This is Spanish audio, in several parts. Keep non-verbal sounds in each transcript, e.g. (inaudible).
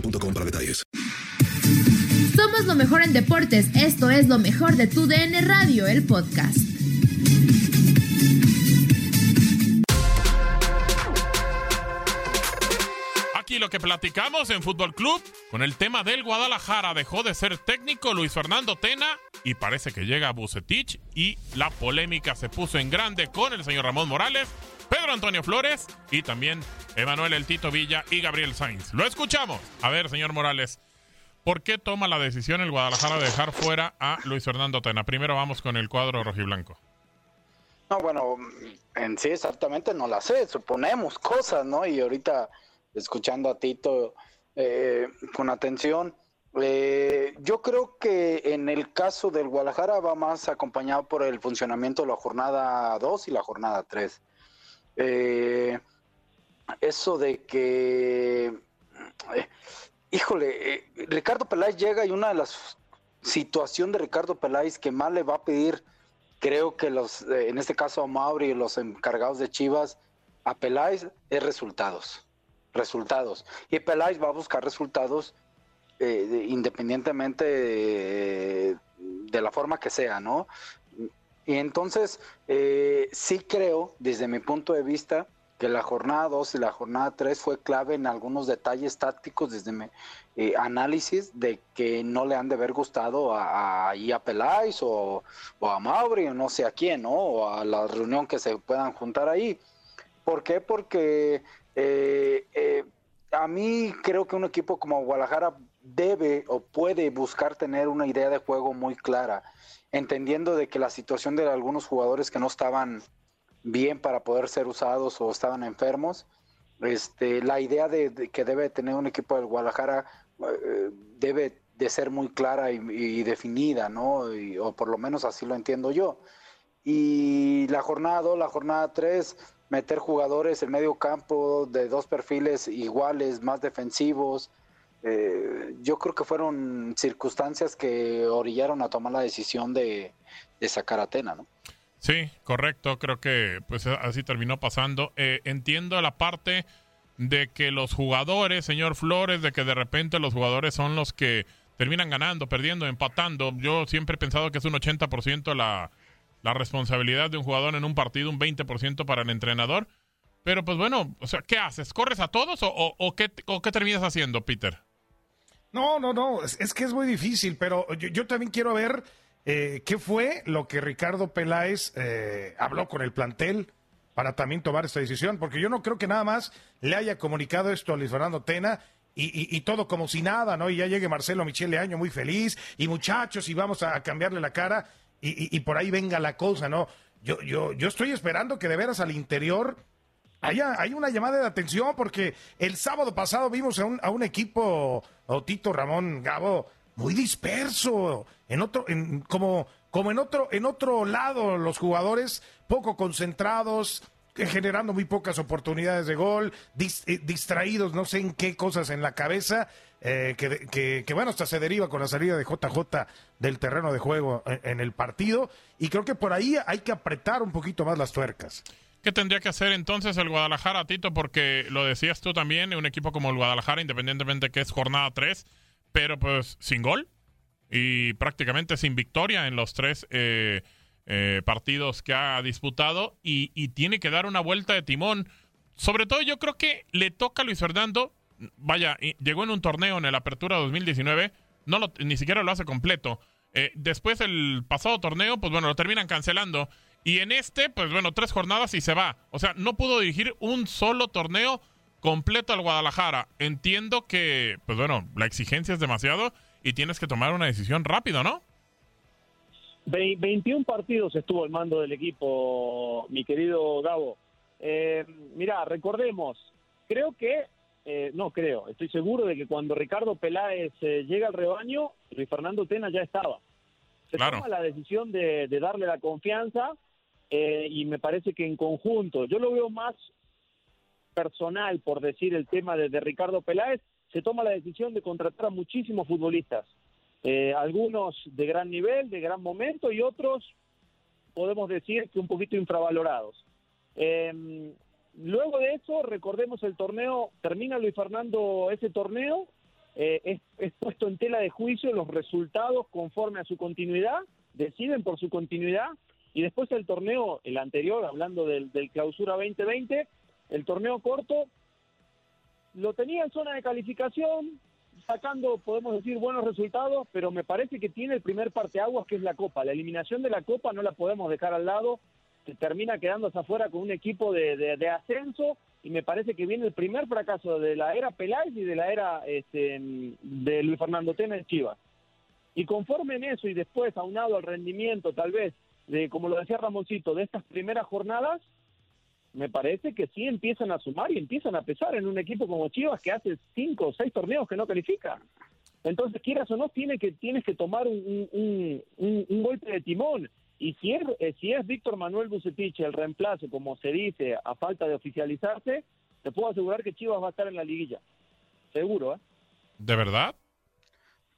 boostmobile.com para detalles. Somos lo mejor en deportes. Esto es lo mejor de tu DN Radio, el podcast. Aquí lo que platicamos en Fútbol Club con el tema del Guadalajara dejó de ser técnico Luis Fernando Tena y parece que llega Bucetich y la polémica se puso en grande con el señor Ramón Morales, Pedro Antonio Flores y también Emanuel El Tito Villa y Gabriel Sainz. Lo escuchamos. A ver, señor Morales, ¿por qué toma la decisión el Guadalajara de dejar fuera a Luis Fernando Tena? Primero vamos con el cuadro rojiblanco. No, bueno, en sí exactamente no la sé, suponemos cosas, ¿no? Y ahorita escuchando a Tito eh, con atención, eh, yo creo que en el caso del Guadalajara va más acompañado por el funcionamiento de la jornada 2 y la jornada 3. Eh, eso de que, eh, híjole, eh, Ricardo Peláez llega y una de las situaciones de Ricardo Peláez que más le va a pedir, creo que los, eh, en este caso a Mauri y los encargados de Chivas, a Peláez es resultados, resultados. Y Peláez va a buscar resultados de- independientemente de, de la forma que sea, ¿no? Y entonces, eh, sí creo, desde mi punto de vista, que la jornada 2 y la jornada 3 fue clave en algunos detalles tácticos desde mi eh, análisis de que no le han de haber gustado a, a, a Peláez o, o a Mauri o no sé a quién, ¿no? O a la reunión que se puedan juntar ahí. ¿Por qué? Porque eh, eh, a mí creo que un equipo como Guadalajara debe o puede buscar tener una idea de juego muy clara, entendiendo de que la situación de algunos jugadores que no estaban bien para poder ser usados o estaban enfermos, este, la idea de, que debe tener un equipo del Guadalajara eh, debe de ser muy clara y, definida, ¿no? O por lo menos así lo entiendo yo. Y la jornada 2, la jornada 3, meter jugadores en medio campo de dos perfiles iguales, más defensivos. Eh, yo creo que fueron circunstancias que orillaron a tomar la decisión de, sacar a Tena, ¿no? Sí, correcto. Creo que pues así terminó pasando. Eh, entiendo la parte de que los jugadores, señor Flores, de que de repente los jugadores son los que terminan ganando, perdiendo, empatando. Yo siempre he pensado que es un 80% la, la responsabilidad de un jugador en un partido, un 20% para el entrenador. Pero pues bueno, o sea, ¿qué haces? ¿Corres a todos o qué, o qué terminas haciendo, Peter? No, no, no, es, que es muy difícil, pero yo, yo también quiero ver eh, qué fue lo que Ricardo Peláez eh, habló con el plantel para también tomar esta decisión, porque yo no creo que nada más le haya comunicado esto a Luis Fernando Tena y, y, todo como si nada, ¿no? Y ya llegue Marcelo Michele Año muy feliz, y muchachos, y vamos a cambiarle la cara, y, y, por ahí venga la cosa, ¿no? Yo, yo, yo estoy esperando que de veras al interior haya, hay una llamada de atención, porque el sábado pasado vimos a un, a un equipo, Otito Ramón Gabo, muy disperso, en otro, en, como, como en otro, en otro lado, los jugadores poco concentrados, generando muy pocas oportunidades de gol, eh, distraídos, no sé en qué cosas en la cabeza, eh, que, que, bueno, hasta se deriva con la salida de JJ del terreno de juego en, el partido, y creo que por ahí hay que apretar un poquito más las tuercas. ¿Qué tendría que hacer entonces el Guadalajara, Tito? Porque lo decías tú también, un equipo como el Guadalajara, independientemente que es jornada 3, pero pues sin gol y prácticamente sin victoria en los tres eh, eh, partidos que ha disputado y, tiene que dar una vuelta de timón. Sobre todo yo creo que le toca a Luis Fernando, vaya, llegó en un torneo en el Apertura 2019, no lo, ni siquiera lo hace completo. Eh, después el pasado torneo, pues bueno, lo terminan cancelando. Y en este, pues bueno, tres jornadas y se va. O sea, no pudo dirigir un solo torneo completo al Guadalajara. Entiendo que, pues bueno, la exigencia es demasiado y tienes que tomar una decisión rápido, ¿no? 21 partidos estuvo el mando del equipo, mi querido Gabo. Eh, mira, recordemos, creo que, eh, no creo, estoy seguro de que cuando Ricardo Peláez eh, llega al rebaño, Luis Fernando Tena ya estaba. Se toma la decisión de, darle la confianza eh, y me parece que en conjunto, yo lo veo más personal, por decir el tema de, de Ricardo Peláez, se toma la decisión de contratar a muchísimos futbolistas eh, algunos de gran nivel, de gran momento y otros podemos decir que un poquito infravalorados. Em, luego de eso, recordemos el torneo, termina Luis Fernando ese torneo, eh, es, puesto en tela de juicio los resultados conforme a su continuidad, deciden por su continuidad y después el torneo, el anterior, hablando del, del clausura 2020, el torneo corto, lo tenía en zona de calificación, sacando, podemos decir, buenos resultados, pero me parece que tiene el primer parteaguas que es la Copa. La eliminación de la Copa no la podemos dejar al lado, termina quedándose afuera con un equipo de, ascenso y me parece que viene el primer fracaso de la era Peláez y de la era este, de Luis Fernando Tena en Chivas. Y conforme en eso y después aunado al rendimiento tal vez de, como lo decía Ramoncito, de estas primeras jornadas, me parece que sí empiezan a sumar y empiezan a pesar en un equipo como Chivas que hace cinco o seis torneos que no califica. Entonces, quieras o no, tiene que, tienes que tomar un, golpe de timón. Y si es, eh, si es Víctor Manuel Bucetich el reemplazo, como se dice, a falta de oficializarse, te puedo asegurar que Chivas va a estar en la liguilla. Seguro, ¿eh? ¿De verdad?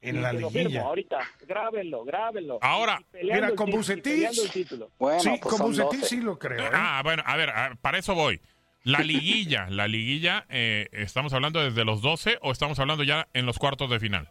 En la liguilla. ahorita, grábenlo, grábenlo. Ahora, mira, con Bucetich. sí, pues con Bucetich sí lo creo. ¿eh? Ah, bueno, a ver, para eso voy. La liguilla, la liguilla, eh, ¿estamos hablando desde los 12 o estamos hablando ya en los cuartos de final?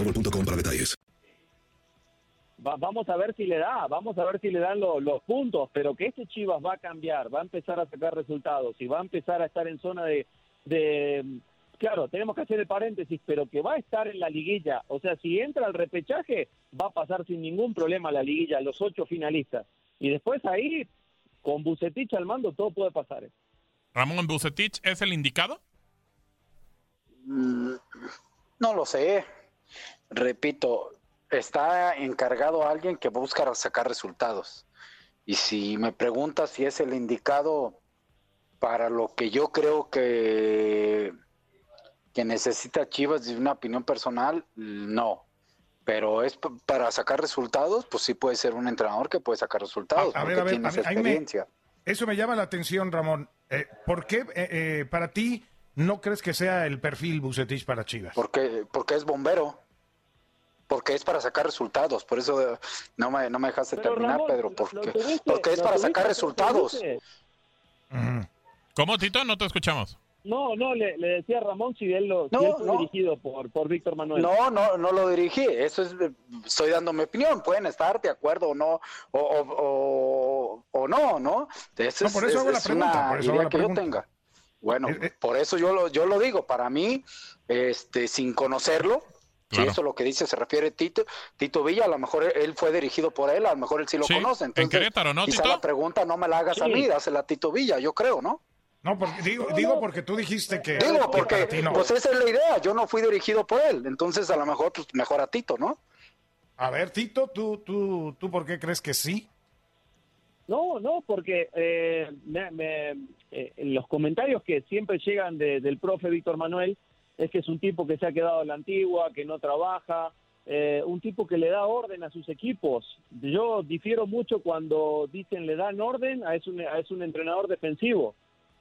para detalles. vamos a ver si le da, vamos a ver si le dan los puntos, pero que este Chivas va a cambiar, va a empezar a sacar resultados y va a empezar a estar en zona de, de claro, tenemos que hacer el paréntesis, pero que va a estar en la liguilla. O sea, si entra al repechaje, va a pasar sin ningún problema la liguilla, los ocho finalistas. Y después ahí, con Bucetich al mando, todo puede pasar. ¿eh? Ramón Bucetich es el indicado. Mm, no lo sé repito, está encargado alguien que busca sacar resultados. Y si me preguntas si es el indicado para lo que yo creo que, que necesita Chivas de una opinión personal, no. Pero es para sacar resultados, pues sí puede ser un entrenador que puede sacar resultados. A, ver, a ver, experiencia. eso me llama la atención, Ramón. Eh, ¿Por qué eh, eh, para ti no crees que sea el perfil Bucetich para Chivas? Porque, porque es bombero porque es para sacar resultados. Por eso eh, no me, no me dejaste terminar, Pedro, porque, porque es para sacar resultados. ¿Cómo, Tito? No te escuchamos. No, no, le, le decía a Ramón si él lo si No, él fue no. dirigido por, por Víctor Manuel. No, no, no lo dirigí. Eso es, eh, estoy dando mi opinión. Pueden estar de acuerdo o no, o, o, o- o no, ¿no? Esa No, es, por eso es- hago la es pregunta, una por eso hago idea la que yo pregunta. tenga. Bueno, Eh, por eso yo lo, yo lo digo. Para mí, este, sin conocerlo, si Claro. eso es lo que dice se refiere Tito, Tito Villa, a lo mejor él- fue dirigido por él, a lo mejor él sí lo Sí, conoce. en Entonces, Querétaro, ¿no, quizá Tito? la pregunta no me la hagas a mí, dásela a Tito Villa, yo creo, ¿no? No, porque digo, digo porque tú dijiste que. Digo, que porque no. pues esa es la idea, yo no fui dirigido por él, entonces a lo mejor pues mejor a Tito, ¿no? A ver, Tito, ¿tú, tú, ¿tú por qué crees que sí? No, no, porque eh, me- me- eh, los comentarios que siempre llegan de- del profe Víctor Manuel es que es un tipo que se ha quedado a la antigua, que no trabaja, eh, un tipo que le da orden a sus equipos. Yo difiero mucho cuando dicen le dan orden a es un, a es un entrenador defensivo.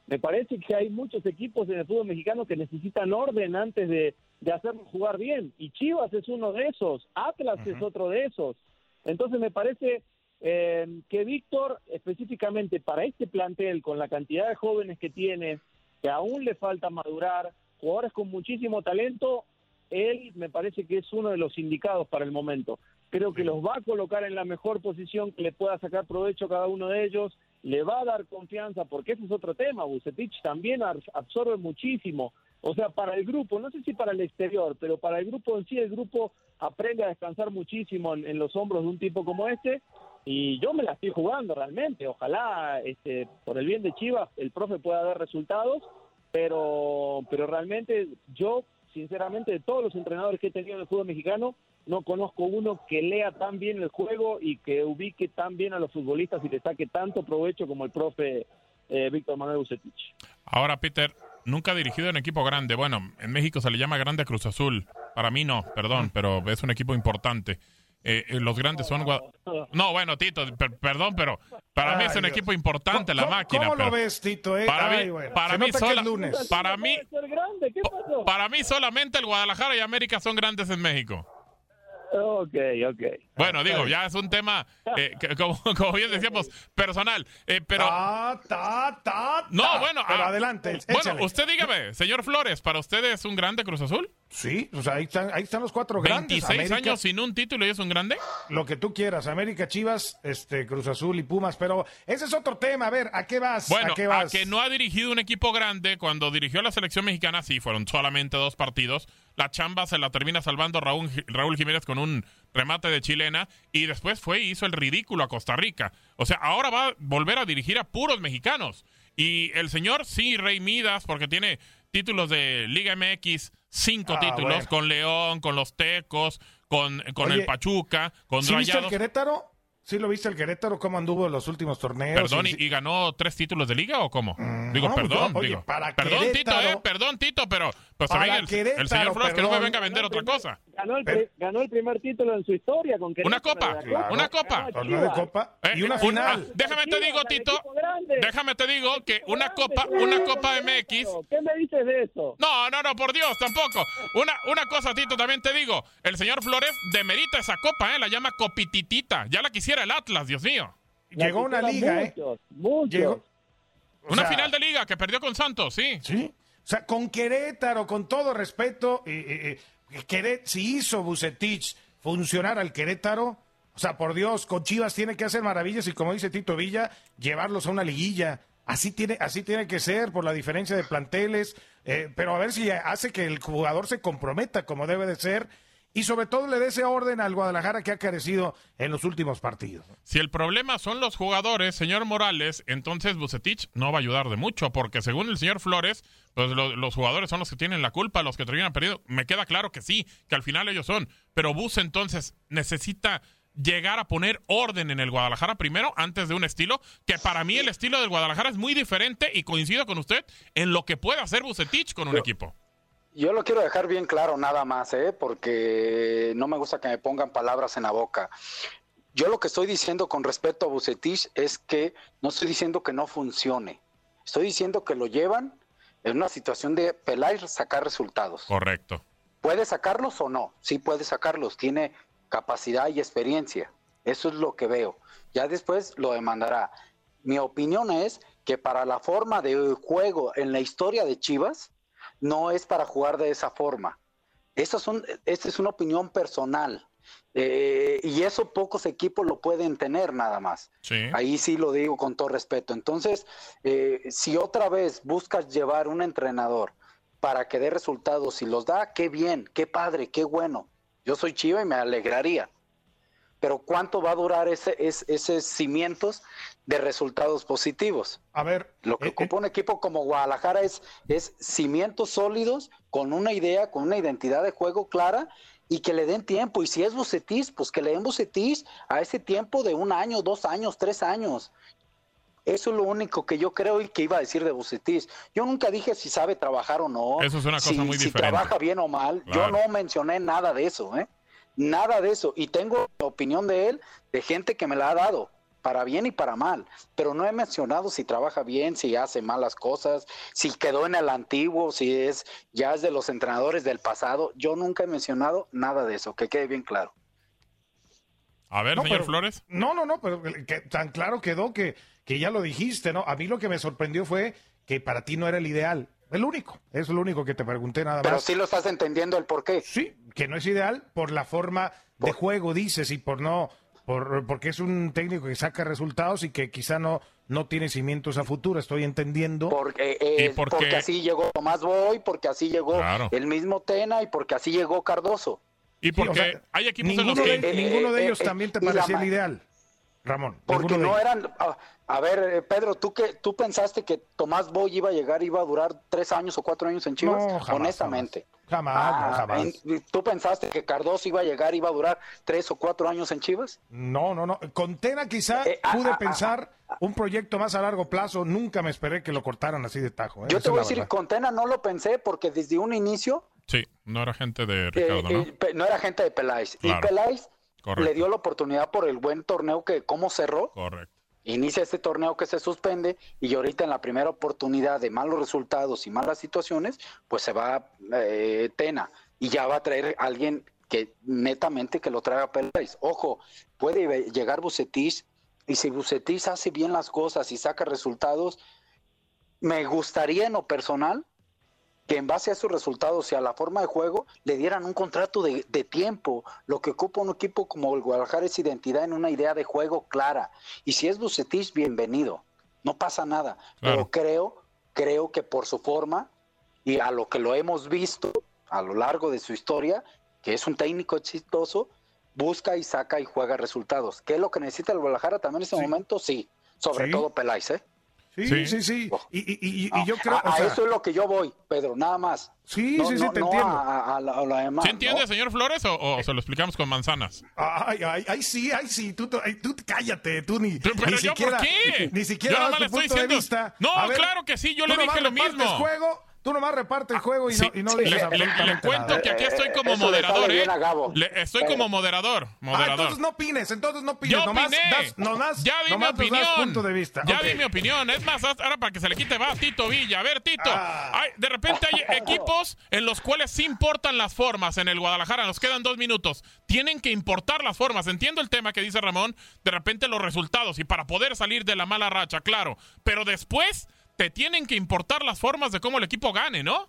Me parece que hay muchos equipos en el fútbol mexicano que necesitan orden antes de, de hacerlos jugar bien. Y Chivas es uno de esos, Atlas es otro de esos. Entonces me parece eh, que Víctor, específicamente para este plantel, con la cantidad de jóvenes que tiene, que aún le falta madurar, jugadores con muchísimo talento, él me parece que es uno de los indicados para el momento. Creo que los va a colocar en la mejor posición que le pueda sacar provecho cada uno de ellos, le va a dar confianza, porque ese es otro tema, Bucetich también absorbe muchísimo. O sea, para el grupo, no sé si para el exterior, pero para el grupo en sí, el grupo aprende a descansar muchísimo en, en los hombros de un tipo como este, y yo me la estoy jugando realmente. Ojalá, este, por el bien de Chivas, el profe pueda dar resultados, pero, pero realmente yo, sinceramente, de todos los entrenadores que he tenido en el fútbol mexicano, no conozco uno que lea tan bien el juego y que ubique tan bien a los futbolistas y le saque tanto provecho como el profe eh, Víctor Manuel Bucetich. Ahora, Peter, nunca ha dirigido un equipo grande. Bueno, en México se le llama Grande Cruz Azul. Para mí no, perdón, pero es un equipo importante. Eh, eh, los grandes son... No, bueno, Tito, per- perdón, pero para mí es un Dios. equipo importante la ¿Cómo- máquina. ¿Cómo pero lo ves, Tito? eh? Para Ay, mí, bueno, para mí, sola- lunes. para mí, ser grande, ¿qué pasó? para mí solamente el Guadalajara y América son grandes en México. Ok, ok. Bueno, digo, ya es un tema, eh, que- como, (laughs) como bien decíamos, personal. eh, pero Ta, ta, ta, no, bueno, Pero ah, adelante, Bueno, échale. usted dígame, señor Flores, ¿para usted es un grande Cruz Azul? Sí, o sea, ahí están, ahí están los cuatro grandes. 26 América, años sin un título y es un grande. Lo que tú quieras, América, Chivas, este, Cruz Azul y Pumas, pero ese es otro tema. A ver, ¿a qué vas? Bueno, ¿A qué a vas? que no ha dirigido un equipo grande, cuando dirigió la selección mexicana, sí, fueron solamente dos partidos. La chamba se la termina salvando Raúl, Raúl Jiménez con un remate de chilena y después fue y hizo el ridículo a Costa Rica. O sea, ahora va a volver a dirigir a puros mexicanos. Y el señor, sí, Rey Midas, porque tiene títulos de Liga MX, cinco Ah, títulos, bueno. con León, con los Tecos, con, con Oye, el Pachuca, con ¿Sí viste el Rayados. Querétaro? ¿Sí lo viste el Querétaro? ¿Cómo anduvo en los últimos torneos? Perdón, Y- ¿y, y ganó tres títulos de liga o cómo? digo, no, perdón, yo- oye, digo. para perdón, Tito, eh, perdón, Tito, pero pues Para el, señor Flores que no me venga a vender otra cosa. Ganó el, pri- ganó el primer título en su historia con Querétaro Una copa, una copa. Torneo de. Copa Eh, y una eh, final. ah, déjame te digo, Tito, déjame te digo que una copa, una copa MX. ¿Qué me dices de eso? No, no, no, por Dios, tampoco. Una, una cosa, Tito, también te digo. El señor Flores demerita esa copa, ¿eh? La llama copititita. Ya la quisiera el Atlas, Dios mío. Llegó una liga, ¿eh? Muchos. Llegó- o Una sea, final de liga que perdió con Santos, sí. Sí. O sea, con Querétaro, con todo respeto, eh, eh, eh, Queré- si hizo Bucetich funcionar al Querétaro, o sea, por Dios, con Chivas tiene que hacer maravillas y como dice Tito Villa, llevarlos a una liguilla. Así tiene, así tiene que ser por la diferencia de planteles, eh, pero a ver si hace que el jugador se comprometa como debe de ser y sobre todo le dé ese orden al Guadalajara que ha carecido en los últimos partidos. Si el problema son los jugadores, señor Morales, entonces Bucetich no va a ayudar de mucho, porque según el señor Flores, pues lo- los jugadores son los que tienen la culpa, los que terminan perdiendo. Me queda claro que sí, que al final ellos son, pero Bus entonces necesita llegar a poner orden en el Guadalajara primero antes de un estilo que para mí el estilo del Guadalajara es muy diferente y coincido con usted en lo que puede hacer Bucetich con un equipo. Yo lo quiero dejar bien claro nada más, ¿eh? porque no me gusta que me pongan palabras en la boca. Yo lo que estoy diciendo con respecto a Bucetich es que no estoy diciendo que no funcione. Estoy diciendo que lo llevan en una situación de pelar y sacar resultados. Correcto. ¿Puede sacarlos o no? Sí puede sacarlos. Tiene capacidad y experiencia. Eso es lo que veo. Ya después lo demandará. Mi opinión es que para la forma de juego en la historia de Chivas no es para jugar de esa forma. Esta son, esta es una opinión personal. Eh, y eso pocos equipos lo pueden tener nada más. Ahí sí lo digo con todo respeto. Entonces, eh, si otra vez buscas llevar un entrenador para que dé resultados y los da, qué bien, qué padre, qué bueno. Yo soy chivo y me alegraría. Pero ¿cuánto va a durar ese, ese, cimientos de resultados positivos? A ver. Lo que eh, ocupa un equipo como Guadalajara es, es cimientos sólidos, con una idea, con una identidad de juego clara y que le den tiempo. Y si es Bucetis, pues que le den Bucetis a ese tiempo de un año, dos años, tres años. Eso es lo único que yo creo y que iba a decir de Bucetis. Yo nunca dije si sabe trabajar o no. Eso es una cosa muy si diferente. trabaja bien o mal. Yo no mencioné nada de eso, ¿eh? Nada de eso. Y tengo la opinión de él, de gente que me la ha dado para bien y para mal, pero no he mencionado si trabaja bien, si hace malas cosas, si quedó en el antiguo, si es ya es de los entrenadores del pasado. Yo nunca he mencionado nada de eso, que quede bien claro. A ver, señor Flores. No, no, no, pero que, tan claro quedó que, que ya lo dijiste, ¿no? A mí lo que me sorprendió fue que para ti no era el ideal. El único, es lo único que te pregunté nada más. Pero sí lo estás entendiendo el por qué. Sí, que no es ideal por la forma de juego, dices, y por no porque es un técnico que saca resultados y que quizá no, no tiene cimientos a futuro, estoy entendiendo. Porque, eh, porque así llegó Tomás Boy, porque así llegó el mismo Tena y porque así llegó Cardoso. Y porque hay equipos ninguno en los que... De, ninguno de ellos eh, también te parecía el ideal, Ramón. Porque no eran... Ah, a ver, eh, Pedro, ¿tú, que, ¿tú pensaste que Tomás Boy iba a llegar, iba a durar tres años o cuatro años en Chivas? Honestamente. Jamás, ah, jamás. ¿Tú pensaste que Cardoso iba a llegar, iba a durar tres o cuatro años en Chivas? No, no, no. Con Tena quizá eh, ah, pude pensar un proyecto más a largo plazo. Nunca me esperé que lo cortaran así de tajo. ¿eh? Yo te voy a decir, con Tena no lo pensé porque desde un inicio... Sí, no era gente de Ricardo, ¿no? no era gente de Peláez. Y Peláez le dio la oportunidad por el buen torneo que cómo cerró. Correcto inicia este torneo que se suspende y ahorita en la primera oportunidad de malos resultados y malas situaciones, pues se va eh, Tena y ya va a traer alguien que netamente que lo traiga Peláez. Ojo, puede llegar Bucetis y si Bucetis hace bien las cosas y saca resultados, me gustaría en lo personal que en base a esos resultados y a la forma de juego le dieran un contrato de, tiempo. Lo que ocupa un equipo como el Guadalajara es identidad en una idea de juego clara. Y si es Bucetich, bienvenido. No pasa nada. Pero creo, creo que por su forma y a lo que lo hemos visto a lo largo de su historia, que es un técnico exitoso, busca y saca y juega resultados. ¿Qué es lo que necesita el Guadalajara también en ese momento? Sí. Sobre todo Peláez, ¿eh? Sí, sí, sí. Y, y, y, yo creo. A, eso es lo que yo voy, Pedro, nada más. Sí, sí, sí, te entiendo. A, ¿Se entiende, señor Flores, o, se lo explicamos con manzanas? Ay, ay, ay, sí, ay, sí. Tú, tú cállate, tú ni, ¿Pero ni yo siquiera. ¿por qué? Ni siquiera. Yo nomás le estoy diciendo. No, claro que sí, yo le dije lo mismo. juego Tú nomás reparte el juego y no, y no le, le, cuento que aquí estoy como moderador, ¿eh? estoy como moderador. moderador. Ah, entonces no opines, entonces no opines. Yo nomás opiné. Das, nomás, ya di mi opinión. punto de vista. Ya di mi opinión. Es más, ahora para que se le quite va Tito Villa. A ver, Tito. Ah. de repente hay (laughs) equipos en los cuales sí importan las formas. En el Guadalajara nos quedan dos minutos. Tienen que importar las formas. Entiendo el tema que dice Ramón. De repente los resultados y para poder salir de la mala racha, claro. Pero después te tienen que importar las formas de cómo el equipo gane, ¿no?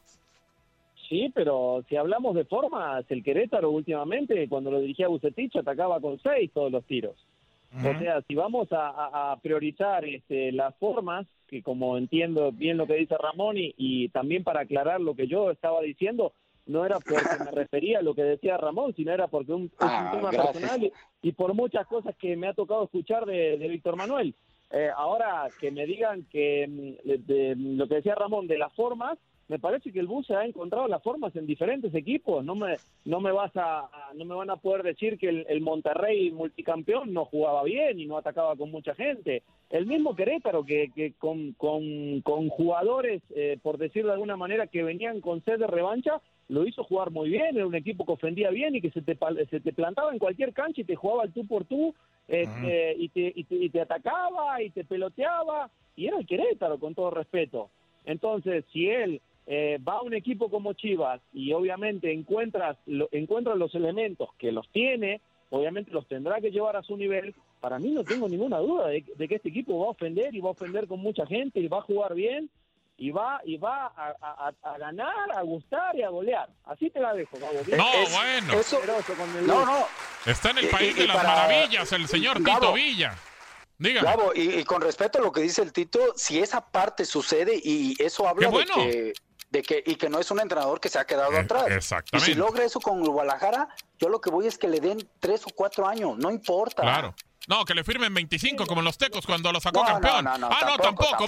Sí, pero si hablamos de formas, el Querétaro últimamente, cuando lo dirigía Bucetich, atacaba con seis todos los tiros. O sea, si vamos a, priorizar este, las formas, que como entiendo bien lo que dice Ramón y, también para aclarar lo que yo estaba diciendo, no era porque me (laughs) refería a lo que decía Ramón, sino era porque un, es un Ah, tema gracias. personal y, y por muchas cosas que me ha tocado escuchar de, de Víctor Manuel. Eh, ahora que me digan que mm, de- de lo que decía Ramón de las formas, me parece que el bus ha encontrado las formas en diferentes equipos. No me no me vas a, no me van a poder decir que el, Monterrey multicampeón no jugaba bien y no atacaba con mucha gente. El mismo Querétaro que, que con, con, con jugadores, eh, por decirlo de alguna manera, que venían con sed de revancha, lo hizo jugar muy bien, era un equipo que ofendía bien y que se te, se te plantaba en cualquier cancha y te jugaba al tú por tú este, y, te, y, te, y te atacaba y te peloteaba y era el Querétaro con todo respeto. Entonces, si él eh, va a un equipo como Chivas y obviamente encuentras lo, encuentra los elementos que los tiene, obviamente los tendrá que llevar a su nivel para mí no tengo ninguna duda de, que este equipo va a ofender y va a ofender con mucha gente y va a jugar bien y va y va a, ganar, a gustar y a golear. Así te la dejo, Gabo. No, bueno. no, no. Está en el país de las maravillas el señor Tito Villa. Diga. Gabo, y, con respecto a lo que dice el Tito, si esa parte sucede y eso habla de que de que y que no es un entrenador que se ha quedado eh, atrás. Exactamente. Y si logra eso con Guadalajara, yo lo que voy es que le den tres o cuatro años, no importa. Claro. No, que le firmen 25 como en los Tecos cuando lo sacó campeón. ah, no, tampoco.